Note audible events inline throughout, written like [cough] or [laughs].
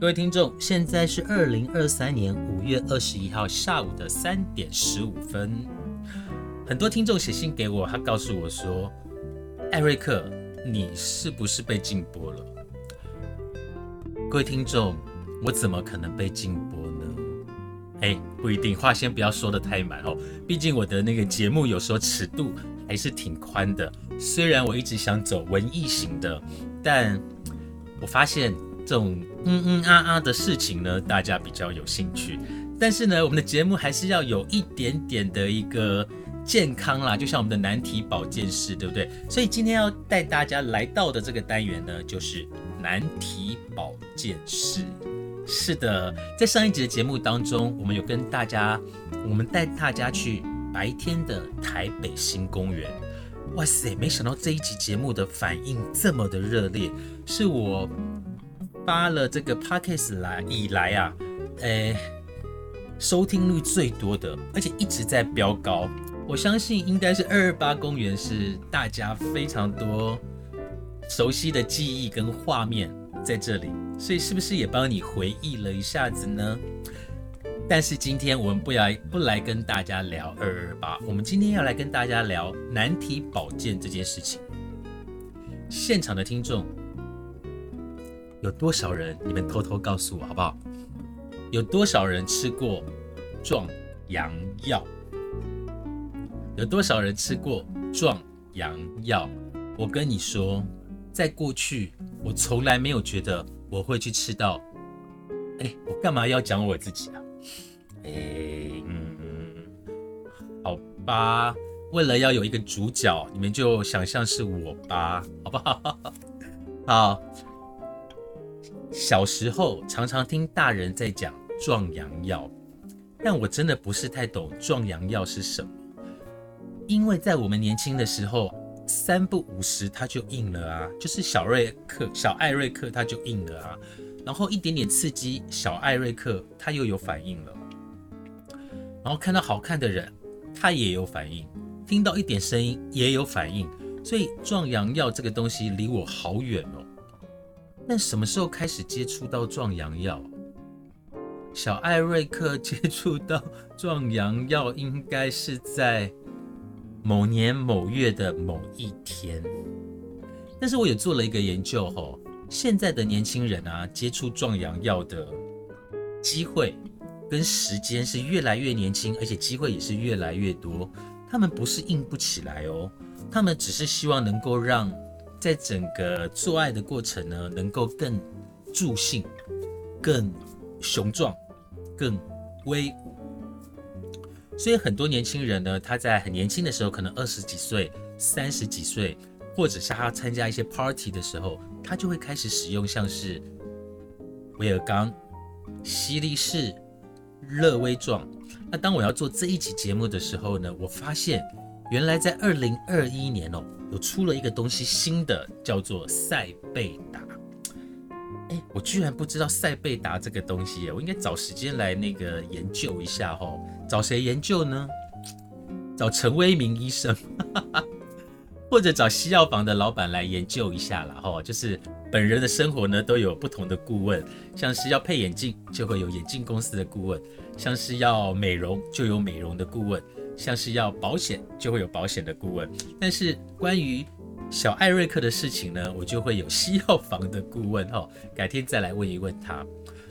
各位听众，现在是二零二三年五月二十一号下午的三点十五分。很多听众写信给我，他告诉我说：“艾瑞克，你是不是被禁播了？”各位听众，我怎么可能被禁播呢？哎，不一定，话先不要说的太满哦。毕竟我的那个节目有时候尺度还是挺宽的。虽然我一直想走文艺型的，但我发现。这种嗯嗯啊啊的事情呢，大家比较有兴趣。但是呢，我们的节目还是要有一点点的一个健康啦，就像我们的难题保健室，对不对？所以今天要带大家来到的这个单元呢，就是难题保健室。是的，在上一集的节目当中，我们有跟大家，我们带大家去白天的台北新公园。哇塞，没想到这一集节目的反应这么的热烈，是我。发了这个 podcast 来以来啊，诶，收听率最多的，而且一直在飙高。我相信应该是二二八公园是大家非常多熟悉的记忆跟画面在这里，所以是不是也帮你回忆了一下子呢？但是今天我们不来不来跟大家聊二二八，我们今天要来跟大家聊难题保健这件事情。现场的听众。有多少人？你们偷偷告诉我好不好？有多少人吃过壮阳药？有多少人吃过壮阳药？我跟你说，在过去，我从来没有觉得我会去吃到。哎，我干嘛要讲我自己啊？哎，嗯，好吧，为了要有一个主角，你们就想象是我吧，好不好？[laughs] 好。小时候常常听大人在讲壮阳药，但我真的不是太懂壮阳药是什么。因为在我们年轻的时候，三不五十它就硬了啊，就是小瑞克、小艾瑞克它就硬了啊。然后一点点刺激，小艾瑞克它又有反应了。然后看到好看的人，他也有反应；听到一点声音也有反应。所以壮阳药这个东西离我好远哦。但什么时候开始接触到壮阳药？小艾瑞克 [laughs] 接触到壮阳药，应该是在某年某月的某一天。但是我也做了一个研究，吼，现在的年轻人啊，接触壮阳药的机会跟时间是越来越年轻，而且机会也是越来越多。他们不是硬不起来哦，他们只是希望能够让。在整个做爱的过程呢，能够更助兴、更雄壮、更威武。所以很多年轻人呢，他在很年轻的时候，可能二十几岁、三十几岁，或者是他参加一些 party 的时候，他就会开始使用像是威尔刚、西力士、乐威壮。那当我要做这一集节目的时候呢，我发现原来在二零二一年哦。有出了一个东西新的，叫做赛贝达。哎，我居然不知道赛贝达这个东西，我应该找时间来那个研究一下哈。找谁研究呢？找陈威明医生，[laughs] 或者找西药房的老板来研究一下了哈。就是本人的生活呢，都有不同的顾问，像是要配眼镜，就会有眼镜公司的顾问；像是要美容，就有美容的顾问。像是要保险，就会有保险的顾问；但是关于小艾瑞克的事情呢，我就会有西药房的顾问哈。[laughs] 改天再来问一问他。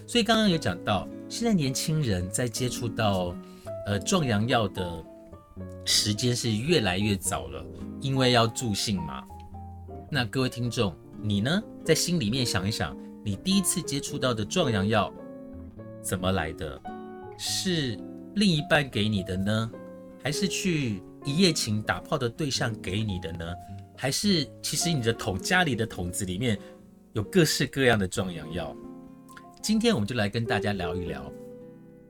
所以刚刚有讲到，现在年轻人在接触到呃壮阳药的时间是越来越早了，因为要助兴嘛。那各位听众，你呢，在心里面想一想，你第一次接触到的壮阳药怎么来的？是另一半给你的呢，还是去一夜情打炮的对象给你的呢？还是其实你的桶家里的桶子里面有各式各样的壮阳药？今天我们就来跟大家聊一聊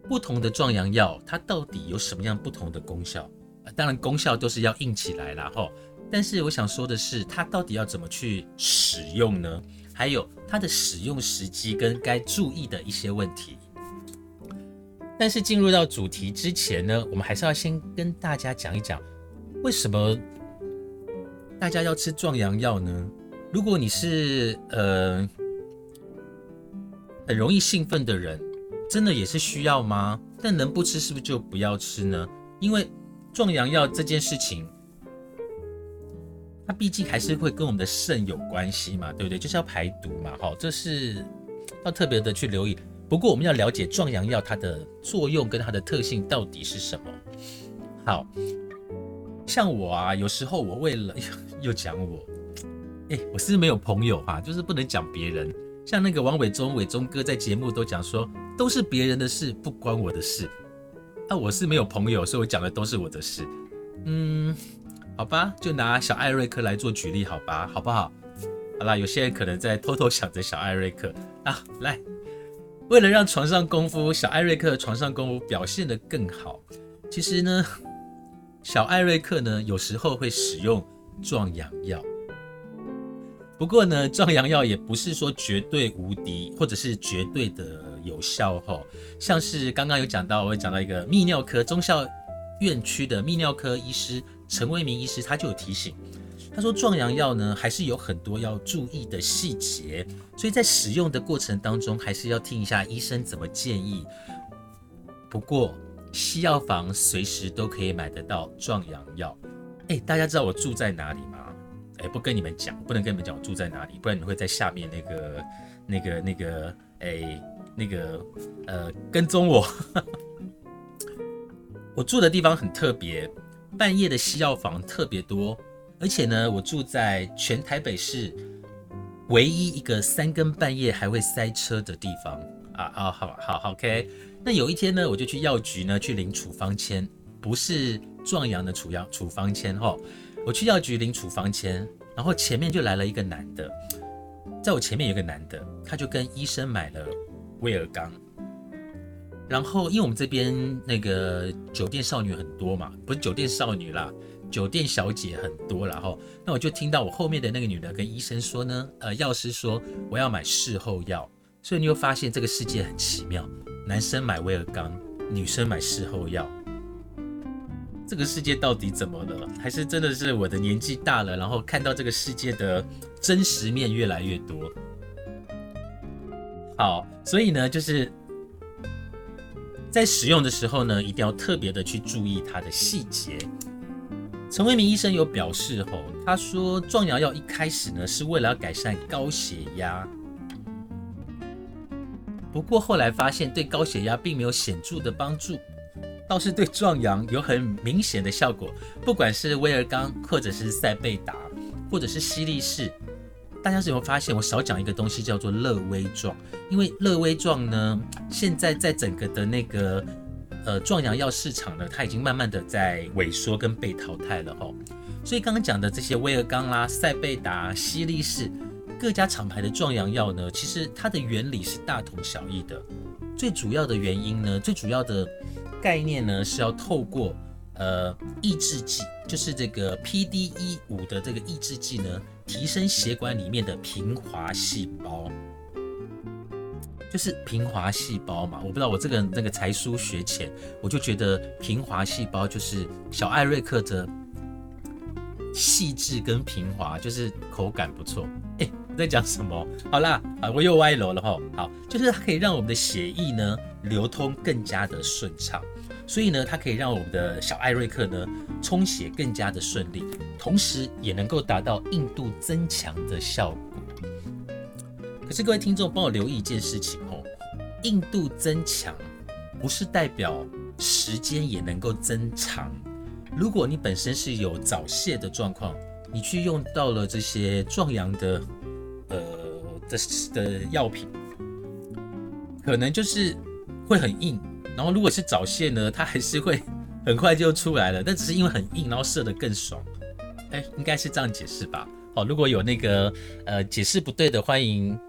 不同的壮阳药，它到底有什么样不同的功效？当然功效都是要硬起来啦，吼。但是我想说的是，它到底要怎么去使用呢？还有它的使用时机跟该注意的一些问题。但是进入到主题之前呢，我们还是要先跟大家讲一讲为什么。大家要吃壮阳药呢？如果你是呃很容易兴奋的人，真的也是需要吗？但能不吃是不是就不要吃呢？因为壮阳药这件事情，它毕竟还是会跟我们的肾有关系嘛，对不对？就是要排毒嘛，好，这是要特别的去留意。不过我们要了解壮阳药它的作用跟它的特性到底是什么。好。像我啊，有时候我为了 [laughs] 又讲我，哎，我是没有朋友哈，就是不能讲别人。像那个王伟忠，伟忠哥在节目都讲说，都是别人的事，不关我的事。啊，我是没有朋友，所以我讲的都是我的事。嗯，好吧，就拿小艾瑞克来做举例，好吧，好不好？好啦，有些人可能在偷偷想着小艾瑞克啊，来，为了让床上功夫，小艾瑞克床上功夫表现得更好，其实呢。小艾瑞克呢，有时候会使用壮阳药。不过呢，壮阳药也不是说绝对无敌，或者是绝对的有效哈。像是刚刚有讲到，我会讲到一个泌尿科中校院区的泌尿科医师陈为民医师，他就有提醒，他说壮阳药呢，还是有很多要注意的细节，所以在使用的过程当中，还是要听一下医生怎么建议。不过，西药房随时都可以买得到壮阳药，哎，大家知道我住在哪里吗？哎，不跟你们讲，不能跟你们讲我住在哪里，不然你会在下面那个、那个、那个，哎，那个，呃，跟踪我。[laughs] 我住的地方很特别，半夜的西药房特别多，而且呢，我住在全台北市唯一一个三更半夜还会塞车的地方啊啊，好好，OK。那有一天呢，我就去药局呢去领处方签，不是壮阳的处药处方签哈。我去药局领处方签，然后前面就来了一个男的，在我前面有个男的，他就跟医生买了威尔刚。然后因为我们这边那个酒店少女很多嘛，不是酒店少女啦，酒店小姐很多，然后那我就听到我后面的那个女的跟医生说呢，呃，药师说我要买事后药，所以你会发现这个世界很奇妙。男生买威尔刚，女生买事后药，这个世界到底怎么了？还是真的是我的年纪大了，然后看到这个世界的真实面越来越多？好，所以呢，就是在使用的时候呢，一定要特别的去注意它的细节。陈为民医生有表示吼，他说壮阳药一开始呢，是为了要改善高血压。不过后来发现对高血压并没有显著的帮助，倒是对壮阳有很明显的效果。不管是威尔刚，或者是塞贝达，或者是西力士，大家有没有发现？我少讲一个东西叫做乐威壮，因为乐威壮呢，现在在整个的那个呃壮阳药市场呢，它已经慢慢的在萎缩跟被淘汰了哈。所以刚刚讲的这些威尔刚啦、塞贝达、西力士。各家厂牌的壮阳药呢，其实它的原理是大同小异的。最主要的原因呢，最主要的概念呢，是要透过呃抑制剂，就是这个 P D E 五的这个抑制剂呢，提升血管里面的平滑细胞，就是平滑细胞嘛。我不知道我这个那个才疏学浅，我就觉得平滑细胞就是小艾瑞克的细致跟平滑，就是口感不错。哎。在讲什么？好啦，啊，我又歪楼了哈。好，就是它可以让我们的血液呢流通更加的顺畅，所以呢，它可以让我们的小艾瑞克呢充血更加的顺利，同时也能够达到硬度增强的效果。可是各位听众帮我留意一件事情哦，硬度增强不是代表时间也能够增长。如果你本身是有早泄的状况，你去用到了这些壮阳的呃的的药品，可能就是会很硬。然后如果是早泄呢，它还是会很快就出来了，但只是因为很硬，然后射得更爽。哎，应该是这样解释吧。好，如果有那个呃解释不对的，欢迎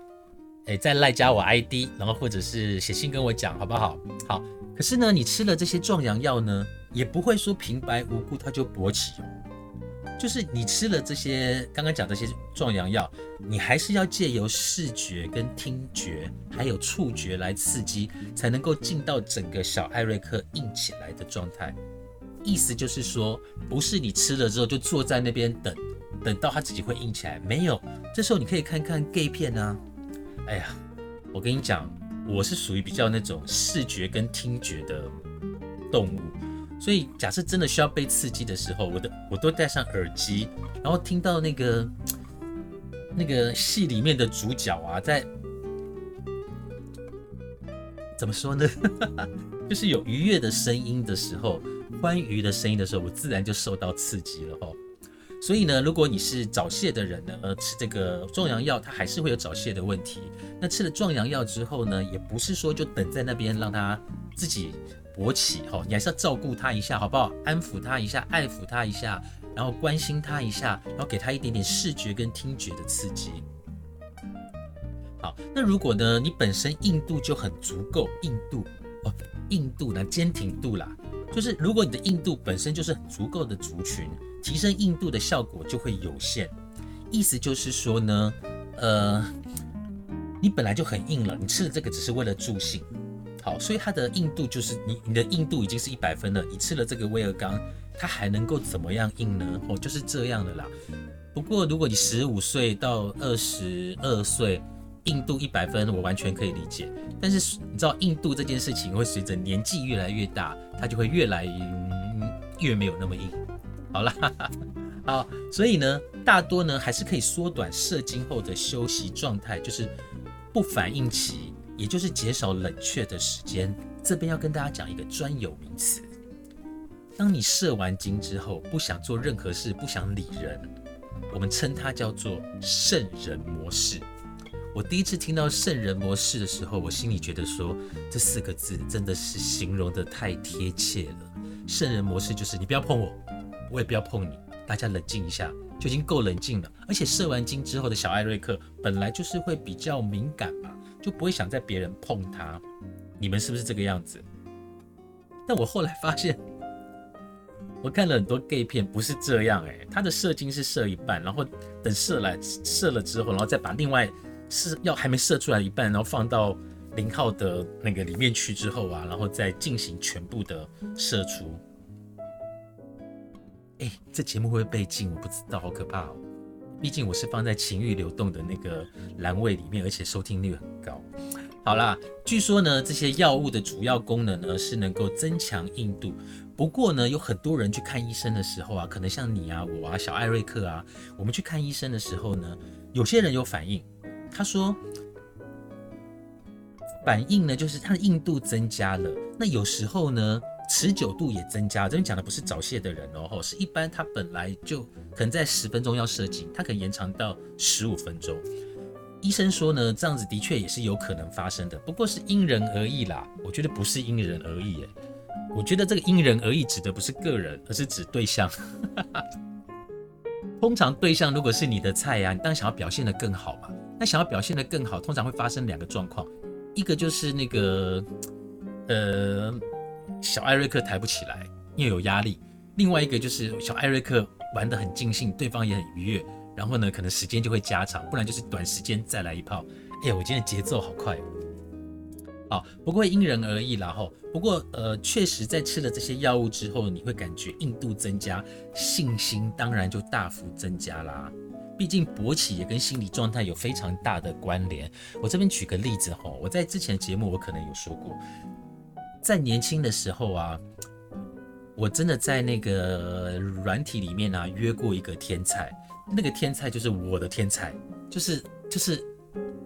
哎在赖加我 ID，然后或者是写信跟我讲，好不好？好。可是呢，你吃了这些壮阳药呢，也不会说平白无故它就勃起哦。就是你吃了这些刚刚讲这些壮阳药，你还是要借由视觉、跟听觉，还有触觉来刺激，才能够进到整个小艾瑞克硬起来的状态。意思就是说，不是你吃了之后就坐在那边等，等到它自己会硬起来，没有。这时候你可以看看 gay 片啊。哎呀，我跟你讲，我是属于比较那种视觉跟听觉的动物。所以，假设真的需要被刺激的时候，我的我都戴上耳机，然后听到那个那个戏里面的主角啊，在怎么说呢？[laughs] 就是有愉悦的声音的时候，欢愉的声音的时候，我自然就受到刺激了哈。所以呢，如果你是早泄的人呢，呃，吃这个壮阳药，它还是会有早泄的问题。那吃了壮阳药之后呢，也不是说就等在那边让它自己。勃起哈，你还是要照顾他一下，好不好？安抚他一下，爱抚他一下，然后关心他一下，然后给他一点点视觉跟听觉的刺激。好，那如果呢，你本身硬度就很足够，硬度哦，硬度呢，坚挺度啦，就是如果你的硬度本身就是足够的族群，提升硬度的效果就会有限。意思就是说呢，呃，你本来就很硬了，你吃的这个只是为了助兴。好，所以它的硬度就是你你的硬度已经是一百分了，你吃了这个威尔刚，它还能够怎么样硬呢？哦，就是这样的啦。不过如果你十五岁到二十二岁，硬度一百分，我完全可以理解。但是你知道硬度这件事情会随着年纪越来越大，它就会越来越没有那么硬。好啦，[laughs] 好，所以呢，大多呢还是可以缩短射精后的休息状态，就是不反应期。也就是减少冷却的时间。这边要跟大家讲一个专有名词：当你射完精之后，不想做任何事，不想理人，我们称它叫做圣人模式。我第一次听到圣人模式的时候，我心里觉得说这四个字真的是形容的太贴切了。圣人模式就是你不要碰我，我也不要碰你，大家冷静一下就已经够冷静了。而且射完精之后的小艾瑞克本来就是会比较敏感嘛。就不会想在别人碰他，你们是不是这个样子？但我后来发现，我看了很多 gay 片，不是这样诶，他的射精是射一半，然后等射来射了之后，然后再把另外是要还没射出来一半，然后放到零号的那个里面去之后啊，然后再进行全部的射出。哎，这节目会不会被禁？我不知道，好可怕哦。毕竟我是放在情欲流动的那个栏位里面，而且收听率很高。好啦，据说呢，这些药物的主要功能呢是能够增强硬度。不过呢，有很多人去看医生的时候啊，可能像你啊、我啊、小艾瑞克啊，我们去看医生的时候呢，有些人有反应。他说，反应呢就是它的硬度增加了。那有时候呢。持久度也增加，这边讲的不是早泄的人哦，是一般他本来就可能在十分钟要射精，他可能延长到十五分钟。医生说呢，这样子的确也是有可能发生的，不过是因人而异啦。我觉得不是因人而异，诶，我觉得这个因人而异指的不是个人，而是指对象。[laughs] 通常对象如果是你的菜呀，你当然想要表现得更好嘛。那想要表现得更好，通常会发生两个状况，一个就是那个，呃。小艾瑞克抬不起来，因为有压力。另外一个就是小艾瑞克玩得很尽兴，对方也很愉悦。然后呢，可能时间就会加长，不然就是短时间再来一炮。哎呀，我今天节奏好快。好，不过因人而异啦吼。不过呃，确实在吃了这些药物之后，你会感觉硬度增加，信心当然就大幅增加啦。毕竟勃起也跟心理状态有非常大的关联。我这边举个例子吼，我在之前节目我可能有说过。在年轻的时候啊，我真的在那个软体里面啊约过一个天才，那个天才就是我的天才，就是就是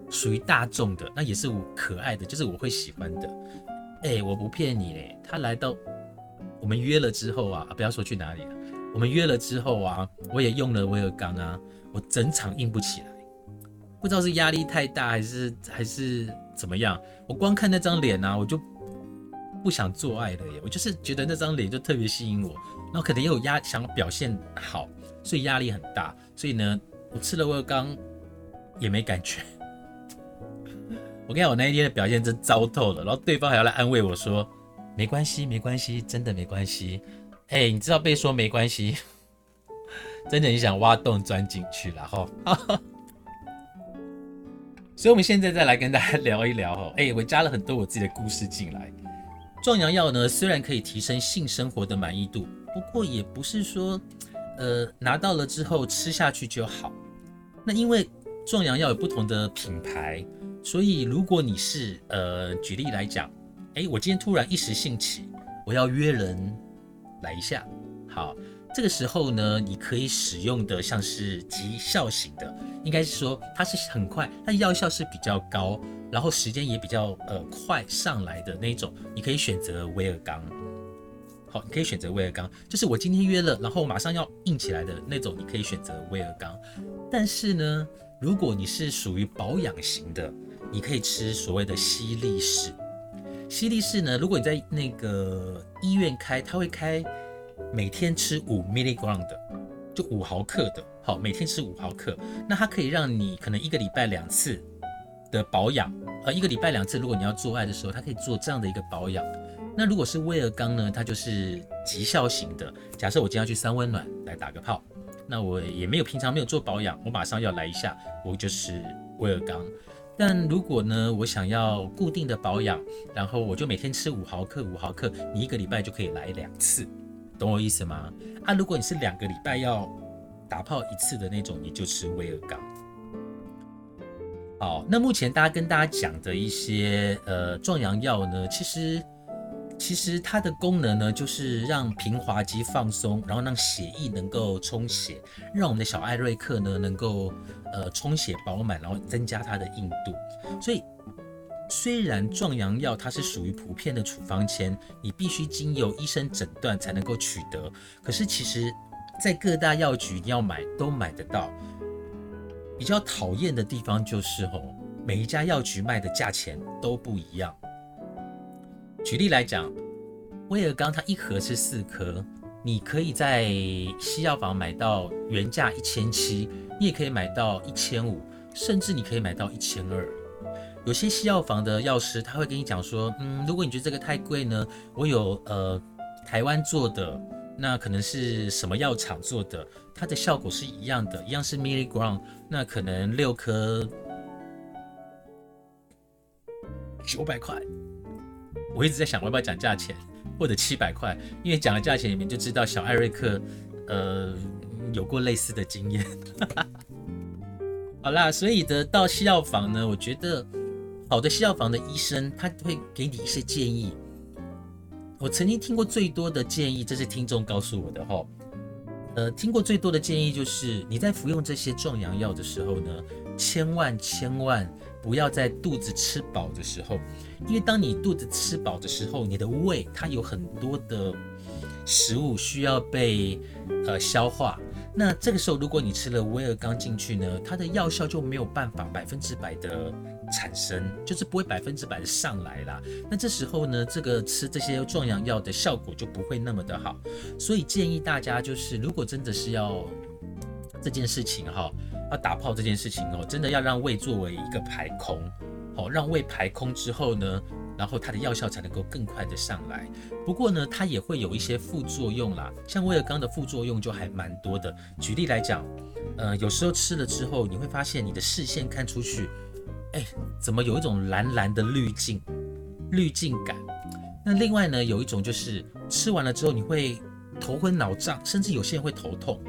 属于大众的，那也是我可爱的，就是我会喜欢的。哎，我不骗你嘞，他来到我们约了之后啊，不要说去哪里了，我们约了之后啊，我也用了威尔刚啊，我整场硬不起来，不知道是压力太大还是还是怎么样，我光看那张脸啊，我就不想做爱了耶，我就是觉得那张脸就特别吸引我，然后可能也有压想表现好，所以压力很大，所以呢，我吃了威刚也没感觉。[laughs] 我跟你讲，我那一天的表现真糟透了，然后对方还要来安慰我说：“没关系，没关系，真的没关系。”哎，你知道被说没关系，[laughs] 真的你想挖洞钻进去了哈。[laughs] 所以，我们现在再来跟大家聊一聊哈。哎，我加了很多我自己的故事进来。壮阳药呢，虽然可以提升性生活的满意度，不过也不是说，呃，拿到了之后吃下去就好。那因为壮阳药有不同的品牌。所以，如果你是呃，举例来讲，哎，我今天突然一时兴起，我要约人来一下，好，这个时候呢，你可以使用的像是急效型的，应该是说它是很快，它药效是比较高，然后时间也比较呃快上来的那种，你可以选择威尔刚，好，你可以选择威尔刚，就是我今天约了，然后马上要硬起来的那种，你可以选择威尔刚。但是呢，如果你是属于保养型的，你可以吃所谓的西力士，西力士呢，如果你在那个医院开，他会开每天吃五 milligram 的，就五毫克的，好，每天吃五毫克，那它可以让你可能一个礼拜两次的保养，呃，一个礼拜两次，如果你要做爱的时候，它可以做这样的一个保养。那如果是威尔刚呢，它就是极效型的，假设我今天要去三温暖来打个泡，那我也没有平常没有做保养，我马上要来一下，我就是威尔刚。但如果呢，我想要固定的保养，然后我就每天吃五毫克，五毫克，你一个礼拜就可以来两次，懂我意思吗？啊，如果你是两个礼拜要打泡一次的那种，你就吃威尔刚。好，那目前大家跟大家讲的一些呃壮阳药呢，其实。其实它的功能呢，就是让平滑肌放松，然后让血液能够充血，让我们的小艾瑞克呢能够呃充血饱满，然后增加它的硬度。所以虽然壮阳药它是属于普遍的处方签，你必须经由医生诊断才能够取得，可是其实在各大药局你要买都买得到。比较讨厌的地方就是吼，每一家药局卖的价钱都不一样。举例来讲，威尔刚它一盒是四颗，你可以在西药房买到原价一千七，你也可以买到一千五，甚至你可以买到一千二。有些西药房的药师他会跟你讲说，嗯，如果你觉得这个太贵呢，我有呃台湾做的，那可能是什么药厂做的，它的效果是一样的，一样是 milligram，那可能六颗九百块。我一直在想，我要不要讲价钱，或者七百块，因为讲了价钱，你们就知道小艾瑞克，呃，有过类似的经验。[laughs] 好啦，所以的到西药房呢，我觉得好的西药房的医生他会给你一些建议。我曾经听过最多的建议，这是听众告诉我的哈。呃，听过最多的建议就是你在服用这些壮阳药的时候呢，千万千万。不要在肚子吃饱的时候，因为当你肚子吃饱的时候，你的胃它有很多的食物需要被呃消化。那这个时候，如果你吃了威尔刚进去呢，它的药效就没有办法百分之百的产生，就是不会百分之百的上来啦。那这时候呢，这个吃这些壮阳药的效果就不会那么的好。所以建议大家就是，如果真的是要这件事情哈。要打泡这件事情哦，真的要让胃作为一个排空，好，让胃排空之后呢，然后它的药效才能够更快的上来。不过呢，它也会有一些副作用啦，像威尔刚的副作用就还蛮多的。举例来讲，呃，有时候吃了之后，你会发现你的视线看出去，哎，怎么有一种蓝蓝的滤镜，滤镜感。那另外呢，有一种就是吃完了之后你会头昏脑胀，甚至有些人会头痛。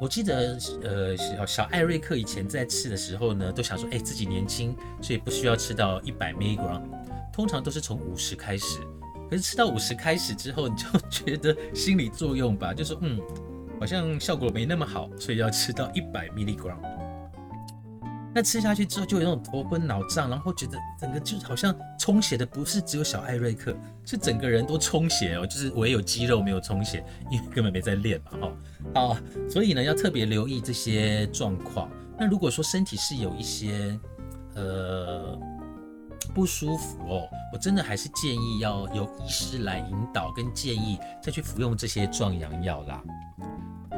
我记得，呃，小小艾瑞克以前在吃的时候呢，都想说，哎，自己年轻，所以不需要吃到一百 milligram，通常都是从五十开始。可是吃到五十开始之后，你就觉得心理作用吧，就说，嗯，好像效果没那么好，所以要吃到一百 milligram。那吃下去之后就有那种头昏脑胀，然后觉得整个就好像充血的不是只有小艾瑞克，是整个人都充血哦，就是我也有肌肉没有充血，因为根本没在练嘛哈。好，所以呢要特别留意这些状况。那如果说身体是有一些呃不舒服哦，我真的还是建议要由医师来引导跟建议再去服用这些壮阳药啦。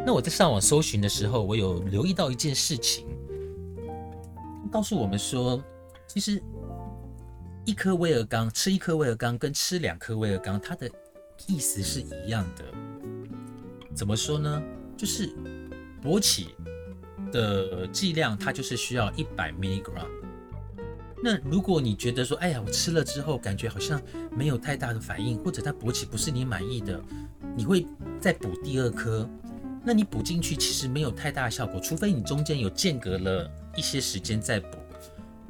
那我在上网搜寻的时候，我有留意到一件事情。告诉我们说，其实一颗威尔刚吃一颗威尔刚跟吃两颗威尔刚，它的意思是一样的。怎么说呢？就是勃起的剂量，它就是需要一百 milligram。那如果你觉得说，哎呀，我吃了之后感觉好像没有太大的反应，或者它勃起不是你满意的，你会再补第二颗。那你补进去其实没有太大的效果，除非你中间有间隔了。一些时间再补，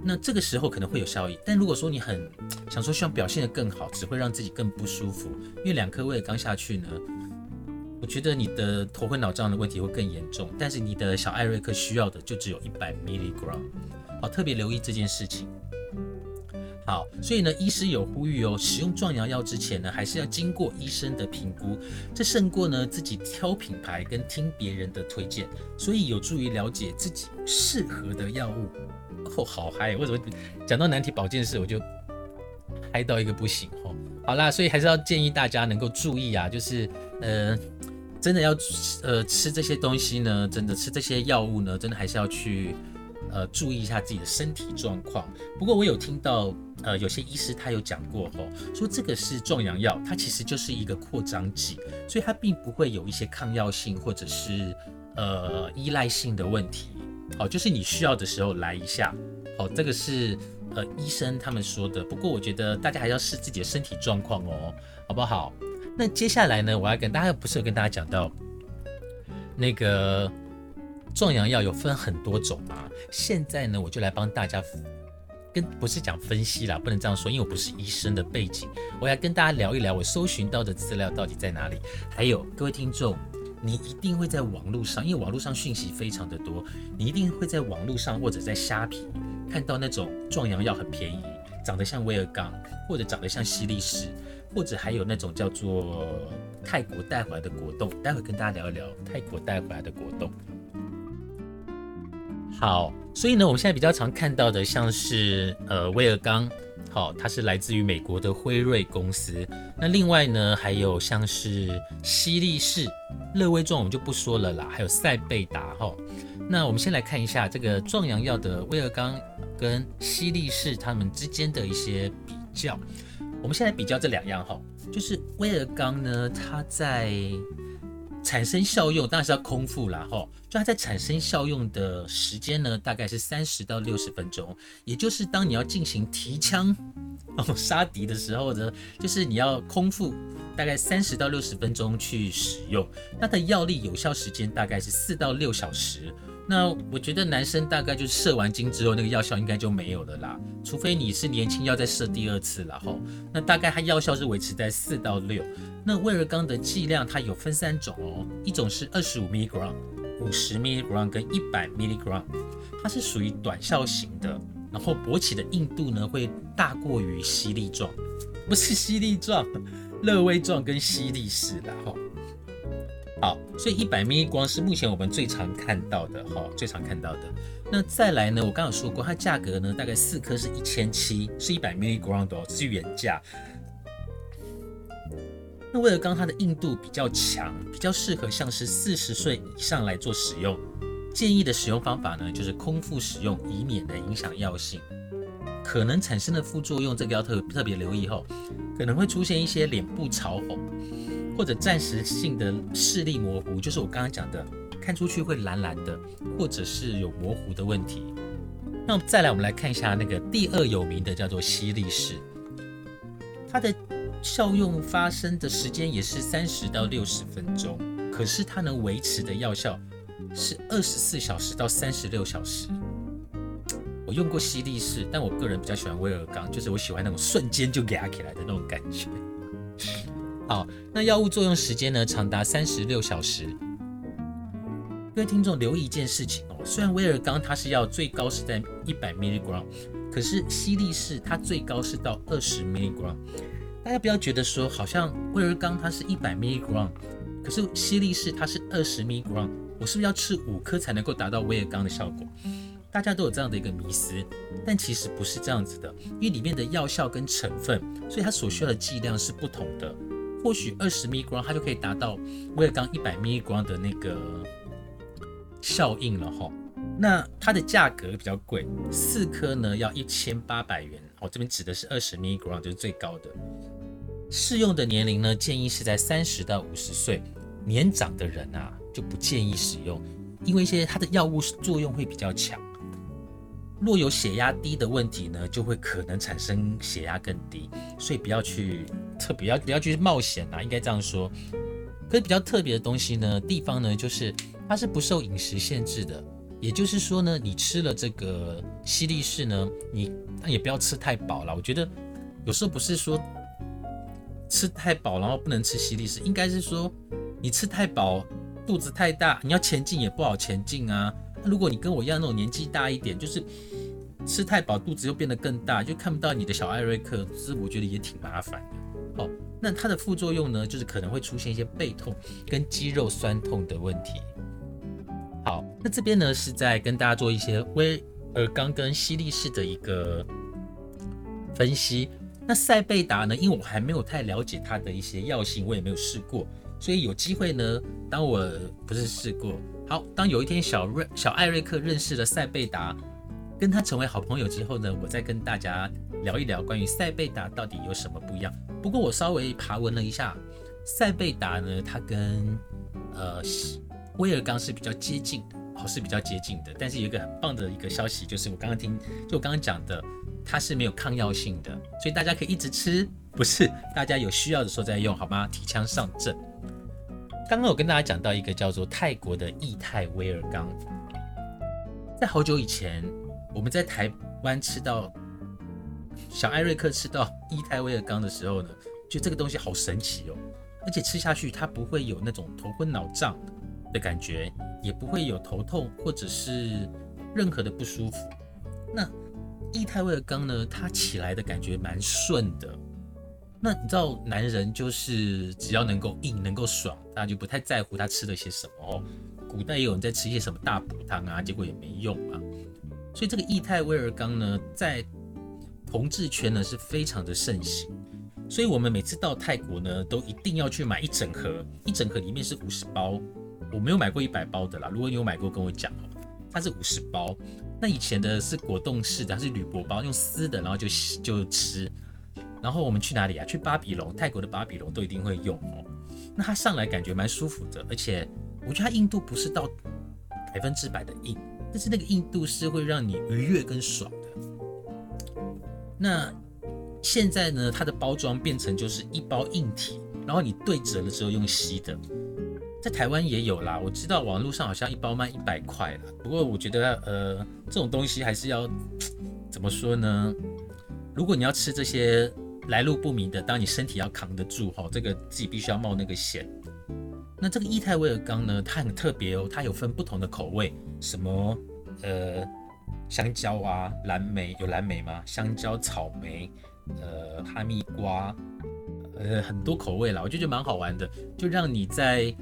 那这个时候可能会有效益。但如果说你很想说希望表现得更好，只会让自己更不舒服。因为两颗胃刚下去呢，我觉得你的头昏脑胀的问题会更严重。但是你的小艾瑞克需要的就只有一百 milligram，好，特别留意这件事情。好，所以呢，医师有呼吁哦，使用壮阳药之前呢，还是要经过医生的评估，这胜过呢自己挑品牌跟听别人的推荐，所以有助于了解自己适合的药物。哦，好嗨！为什么讲到难题保健室我就嗨到一个不行哦？好啦，所以还是要建议大家能够注意啊，就是呃，真的要呃吃这些东西呢，真的吃这些药物呢，真的还是要去。呃，注意一下自己的身体状况。不过我有听到，呃，有些医师他有讲过吼，说这个是壮阳药，它其实就是一个扩张剂，所以它并不会有一些抗药性或者是呃依赖性的问题。好，就是你需要的时候来一下。好，这个是呃医生他们说的。不过我觉得大家还要视自己的身体状况哦，好不好？那接下来呢，我要跟大家不是有跟大家讲到那个。壮阳药有分很多种啊，现在呢，我就来帮大家跟不是讲分析啦，不能这样说，因为我不是医生的背景，我要跟大家聊一聊我搜寻到的资料到底在哪里。还有各位听众，你一定会在网络上，因为网络上讯息非常的多，你一定会在网络上或者在虾皮看到那种壮阳药很便宜，长得像威尔刚，或者长得像西力士，或者还有那种叫做泰国带回来的果冻，待会跟大家聊一聊泰国带回来的果冻。好，所以呢，我们现在比较常看到的，像是呃威尔刚，好，它是来自于美国的辉瑞公司。那另外呢，还有像是西力士、乐威壮，我们就不说了啦。还有赛贝达，哈。那我们先来看一下这个壮阳药的威尔刚跟西力士他们之间的一些比较。我们现在比较这两样，哈，就是威尔刚呢，它在。产生效用当然是要空腹啦，哈，就它在产生效用的时间呢，大概是三十到六十分钟，也就是当你要进行提枪 [laughs] 哦杀敌的时候呢，就是你要空腹大概三十到六十分钟去使用，它的药力有效时间大概是四到六小时。那我觉得男生大概就是射完精之后，那个药效应该就没有了啦，除非你是年轻要再射第二次了吼。那大概它药效是维持在四到六。那威尔刚的剂量它有分三种哦，一种是二十五 milligram、五十 milligram 跟一百 milligram，它是属于短效型的，然后勃起的硬度呢会大过于犀利状，不是犀利状，乐威状跟犀利式的哈。好，所以一百 m 光是目前我们最常看到的，哈，最常看到的。那再来呢？我刚刚说过，它价格呢大概四颗是一千七，是一百 m 光的哦，是原价。那为了刚它的硬度比较强，比较适合像是四十岁以上来做使用，建议的使用方法呢就是空腹使用，以免的影响药性。可能产生的副作用，这个要特特别留意吼，可能会出现一些脸部潮红。或者暂时性的视力模糊，就是我刚刚讲的，看出去会蓝蓝的，或者是有模糊的问题。那再来，我们来看一下那个第二有名的叫做西力士，它的效用发生的时间也是三十到六十分钟，可是它能维持的药效是二十四小时到三十六小时。我用过西力士，但我个人比较喜欢威尔刚，就是我喜欢那种瞬间就压起来的那种感觉。[laughs] 好，那药物作用时间呢，长达三十六小时。各位听众留意一件事情哦，虽然威尔刚它是要最高是在一百 milligram，可是西力士它最高是到二十 milligram。大家不要觉得说好像威尔刚它是一百 mg，可是西力士它是二十 mg，我是不是要吃五颗才能够达到威尔刚的效果？大家都有这样的一个迷思，但其实不是这样子的，因为里面的药效跟成分，所以它所需要的剂量是不同的。或许二十 mg 它就可以达到威尔刚一百 mg 的那个。效应了哈，那它的价格比较贵，四颗呢要一千八百元。哦，这边指的是二十 mg 就是最高的。适用的年龄呢，建议是在三十到五十岁，年长的人啊就不建议使用，因为一些它的药物作用会比较强。若有血压低的问题呢，就会可能产生血压更低，所以不要去特别要不要去冒险啊，应该这样说。可是比较特别的东西呢，地方呢就是。它是不受饮食限制的，也就是说呢，你吃了这个西力士呢，你那也不要吃太饱了。我觉得有时候不是说吃太饱然后不能吃西力士，应该是说你吃太饱肚子太大，你要前进也不好前进啊。那如果你跟我一样那种年纪大一点，就是吃太饱肚子又变得更大，就看不到你的小艾瑞克，是我觉得也挺麻烦的。哦，那它的副作用呢，就是可能会出现一些背痛跟肌肉酸痛的问题。好，那这边呢是在跟大家做一些威尔刚跟西力士的一个分析。那塞贝达呢，因为我还没有太了解它的一些药性，我也没有试过，所以有机会呢，当我不是试过，好，当有一天小瑞小艾瑞克认识了塞贝达，跟他成为好朋友之后呢，我再跟大家聊一聊关于塞贝达到底有什么不一样。不过我稍微爬文了一下，塞贝达呢，它跟呃。威尔刚是比较接近的，哦是比较接近的，但是有一个很棒的一个消息，就是我刚刚听，就我刚刚讲的，它是没有抗药性的，所以大家可以一直吃，不是大家有需要的时候再用，好吗？提枪上阵。刚刚我跟大家讲到一个叫做泰国的益泰威尔刚，在好久以前，我们在台湾吃到小艾瑞克吃到益泰威尔刚的时候呢，就这个东西好神奇哦，而且吃下去它不会有那种头昏脑胀。的感觉也不会有头痛或者是任何的不舒服。那益泰威尔刚呢？它起来的感觉蛮顺的。那你知道男人就是只要能够硬能够爽，大家就不太在乎他吃了些什么哦。古代也有人在吃一些什么大补汤啊，结果也没用啊。所以这个益泰威尔刚呢，在同志圈呢是非常的盛行。所以我们每次到泰国呢，都一定要去买一整盒，一整盒里面是五十包。我没有买过一百包的啦，如果你有买过，跟我讲哦。它是五十包，那以前的是果冻式的，它是铝箔包，用撕的，然后就就吃。然后我们去哪里啊？去巴比龙，泰国的巴比龙都一定会用哦。那它上来感觉蛮舒服的，而且我觉得它硬度不是到百分之百的硬，但是那个硬度是会让你愉悦跟爽的。那现在呢，它的包装变成就是一包硬体，然后你对折了之后用吸的。在台湾也有啦，我知道网络上好像一包卖一百块了。不过我觉得，呃，这种东西还是要 [tsk] 怎么说呢？如果你要吃这些来路不明的，当你身体要扛得住哈，这个自己必须要冒那个险。那这个伊泰威尔刚呢，它很特别哦，它有分不同的口味，什么呃香蕉啊、蓝莓有蓝莓吗？香蕉、草莓、呃哈密瓜，呃很多口味啦，我就觉得蛮好玩的，就让你在。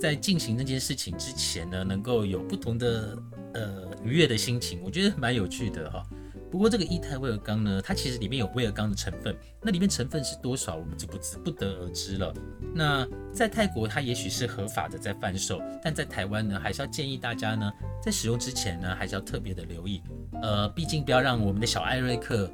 在进行那件事情之前呢，能够有不同的呃愉悦的心情，我觉得蛮有趣的哈。不过这个伊泰威尔刚呢，它其实里面有威尔刚的成分，那里面成分是多少，我们就不知不得而知了。那在泰国它也许是合法的在贩售，但在台湾呢，还是要建议大家呢，在使用之前呢，还是要特别的留意，呃，毕竟不要让我们的小艾瑞克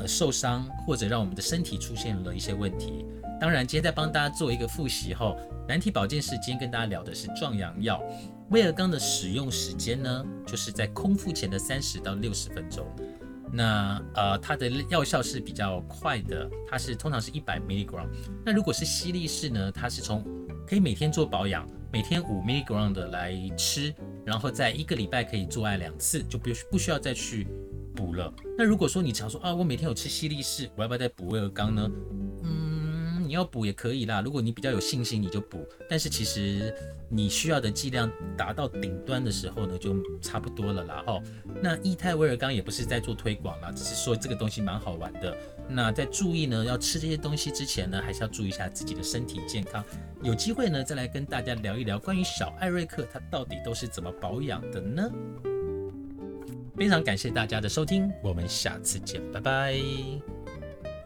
呃受伤，或者让我们的身体出现了一些问题。当然，今天在帮大家做一个复习后，难题保健室今天跟大家聊的是壮阳药。威尔刚的使用时间呢，就是在空腹前的三十到六十分钟。那呃，它的药效是比较快的，它是通常是一百 milligram。那如果是西力士呢，它是从可以每天做保养，每天五 milligram 的来吃，然后在一个礼拜可以做爱两次，就不不需要再去补了。那如果说你常说啊，我每天有吃西力士，我要不要再补威尔刚呢？你要补也可以啦，如果你比较有信心，你就补。但是其实你需要的剂量达到顶端的时候呢，就差不多了啦。哈，那益泰威尔刚也不是在做推广啦，只是说这个东西蛮好玩的。那在注意呢，要吃这些东西之前呢，还是要注意一下自己的身体健康。有机会呢，再来跟大家聊一聊关于小艾瑞克它到底都是怎么保养的呢？非常感谢大家的收听，我们下次见，拜拜。